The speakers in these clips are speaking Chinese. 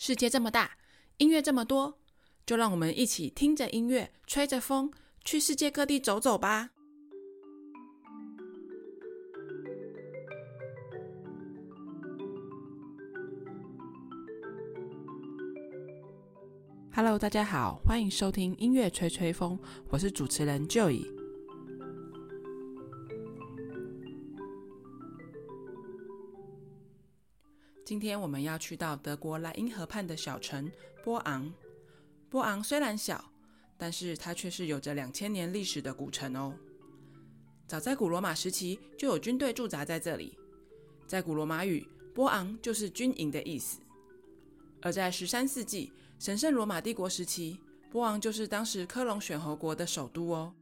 世界这么大，音乐这么多，就让我们一起听着音乐，吹着风，去世界各地走走吧。Hello，大家好，欢迎收听音乐吹吹风，我是主持人 Joey。今天我们要去到德国莱茵河畔的小城波昂。波昂虽然小，但是它却是有着两千年历史的古城哦。早在古罗马时期就有军队驻扎在这里，在古罗马语，波昂就是军营的意思。而在十三世纪神圣罗马帝国时期，波昂就是当时科隆选侯国的首都哦。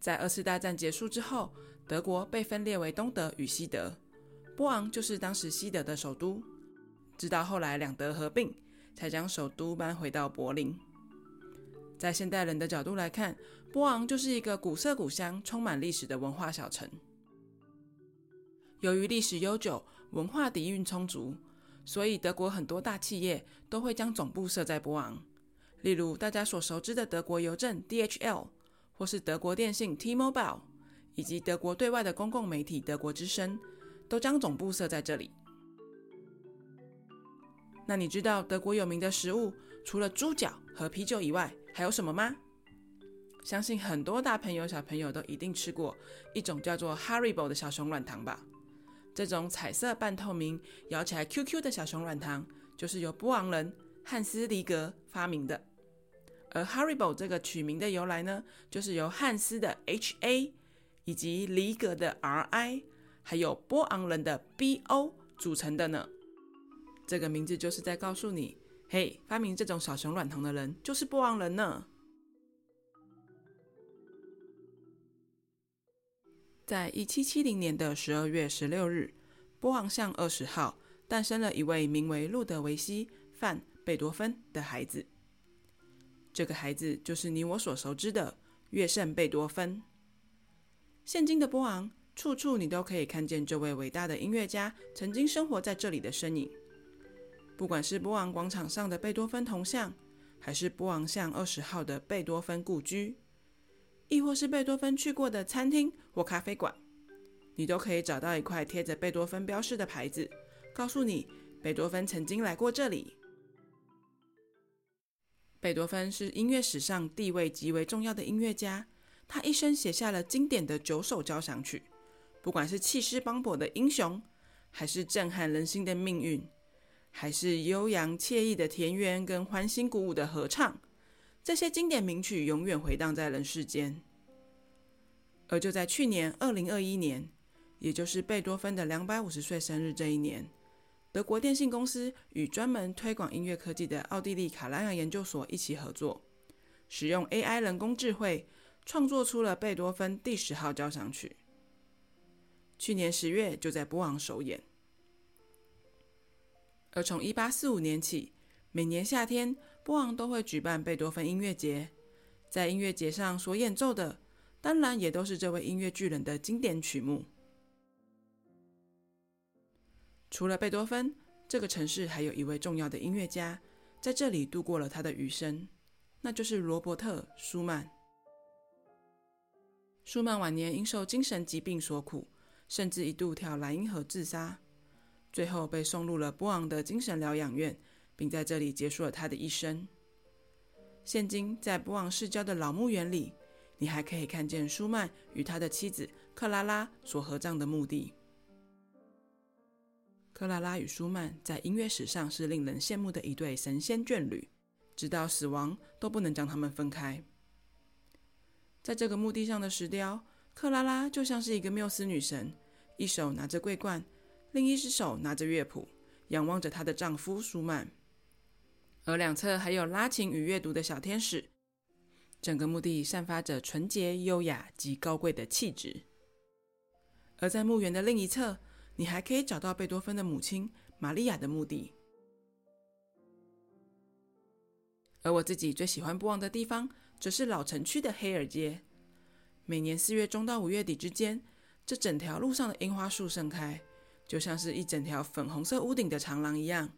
在二次大战结束之后，德国被分裂为东德与西德。波昂就是当时西德的首都，直到后来两德合并，才将首都搬回到柏林。在现代人的角度来看，波昂就是一个古色古香、充满历史的文化小城。由于历史悠久、文化底蕴充足，所以德国很多大企业都会将总部设在波昂。例如大家所熟知的德国邮政 DHL，或是德国电信 T-Mobile，以及德国对外的公共媒体德国之声。都将总部设在这里。那你知道德国有名的食物除了猪脚和啤酒以外，还有什么吗？相信很多大朋友小朋友都一定吃过一种叫做 Haribo 的小熊软糖吧？这种彩色半透明、咬起来 QQ 的小熊软糖，就是由波昂人汉斯·黎格发明的。而 Haribo 这个取名的由来呢，就是由汉斯的 HA 以及黎格的 RI。还有波昂人的 BO 组成的呢，这个名字就是在告诉你，嘿，发明这种小熊软糖的人就是波昂人呢。在一七七零年的十二月十六日，波昂巷二十号诞生了一位名为路德维希·范·贝多芬的孩子。这个孩子就是你我所熟知的乐圣贝多芬。现今的波昂。处处你都可以看见这位伟大的音乐家曾经生活在这里的身影。不管是波昂广场上的贝多芬铜像，还是波昂巷二十号的贝多芬故居，亦或是贝多芬去过的餐厅或咖啡馆，你都可以找到一块贴着贝多芬标识的牌子，告诉你贝多芬曾经来过这里。贝多芬是音乐史上地位极为重要的音乐家，他一生写下了经典的九首交响曲。不管是气势磅礴的英雄，还是震撼人心的命运，还是悠扬惬意的田园跟欢欣鼓舞的合唱，这些经典名曲永远回荡在人世间。而就在去年二零二一年，也就是贝多芬的两百五十岁生日这一年，德国电信公司与专门推广音乐科技的奥地利卡拉扬研究所一起合作，使用 AI 人工智慧创作出了贝多芬第十号交响曲。去年十月就在波昂首演，而从一八四五年起，每年夏天波昂都会举办贝多芬音乐节。在音乐节上所演奏的，当然也都是这位音乐巨人的经典曲目。除了贝多芬，这个城市还有一位重要的音乐家，在这里度过了他的余生，那就是罗伯特·舒曼。舒曼晚年因受精神疾病所苦。甚至一度跳莱茵河自杀，最后被送入了波昂的精神疗养院，并在这里结束了他的一生。现今在波昂市郊的老墓园里，你还可以看见舒曼与他的妻子克拉拉所合葬的墓地。克拉拉与舒曼在音乐史上是令人羡慕的一对神仙眷侣，直到死亡都不能将他们分开。在这个墓地上的石雕，克拉拉就像是一个缪斯女神。一手拿着桂冠，另一只手拿着乐谱，仰望着她的丈夫舒曼，而两侧还有拉琴与阅读的小天使。整个墓地散发着纯洁、优雅及高贵的气质。而在墓园的另一侧，你还可以找到贝多芬的母亲玛利亚的墓地。而我自己最喜欢不忘的地方，则是老城区的黑尔街。每年四月中到五月底之间。这整条路上的樱花树盛开，就像是一整条粉红色屋顶的长廊一样，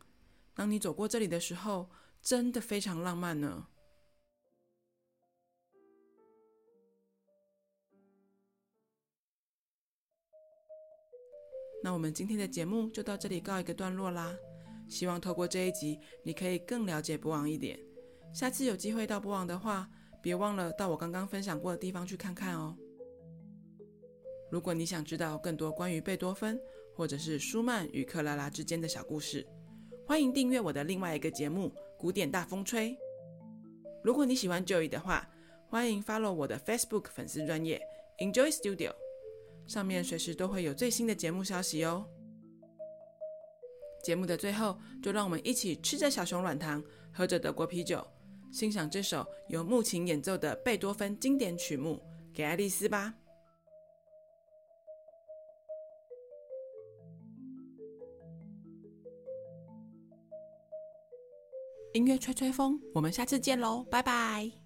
当你走过这里的时候，真的非常浪漫呢。那我们今天的节目就到这里告一个段落啦。希望透过这一集，你可以更了解波昂一点。下次有机会到波昂的话，别忘了到我刚刚分享过的地方去看看哦。如果你想知道更多关于贝多芬，或者是舒曼与克拉拉之间的小故事，欢迎订阅我的另外一个节目《古典大风吹》。如果你喜欢 Joy 的话，欢迎 follow 我的 Facebook 粉丝专页 Enjoy Studio，上面随时都会有最新的节目消息哦。节目的最后，就让我们一起吃着小熊软糖，喝着德国啤酒，欣赏这首由木琴演奏的贝多芬经典曲目《给爱丽丝》吧。音乐吹吹风，我们下次见喽，拜拜。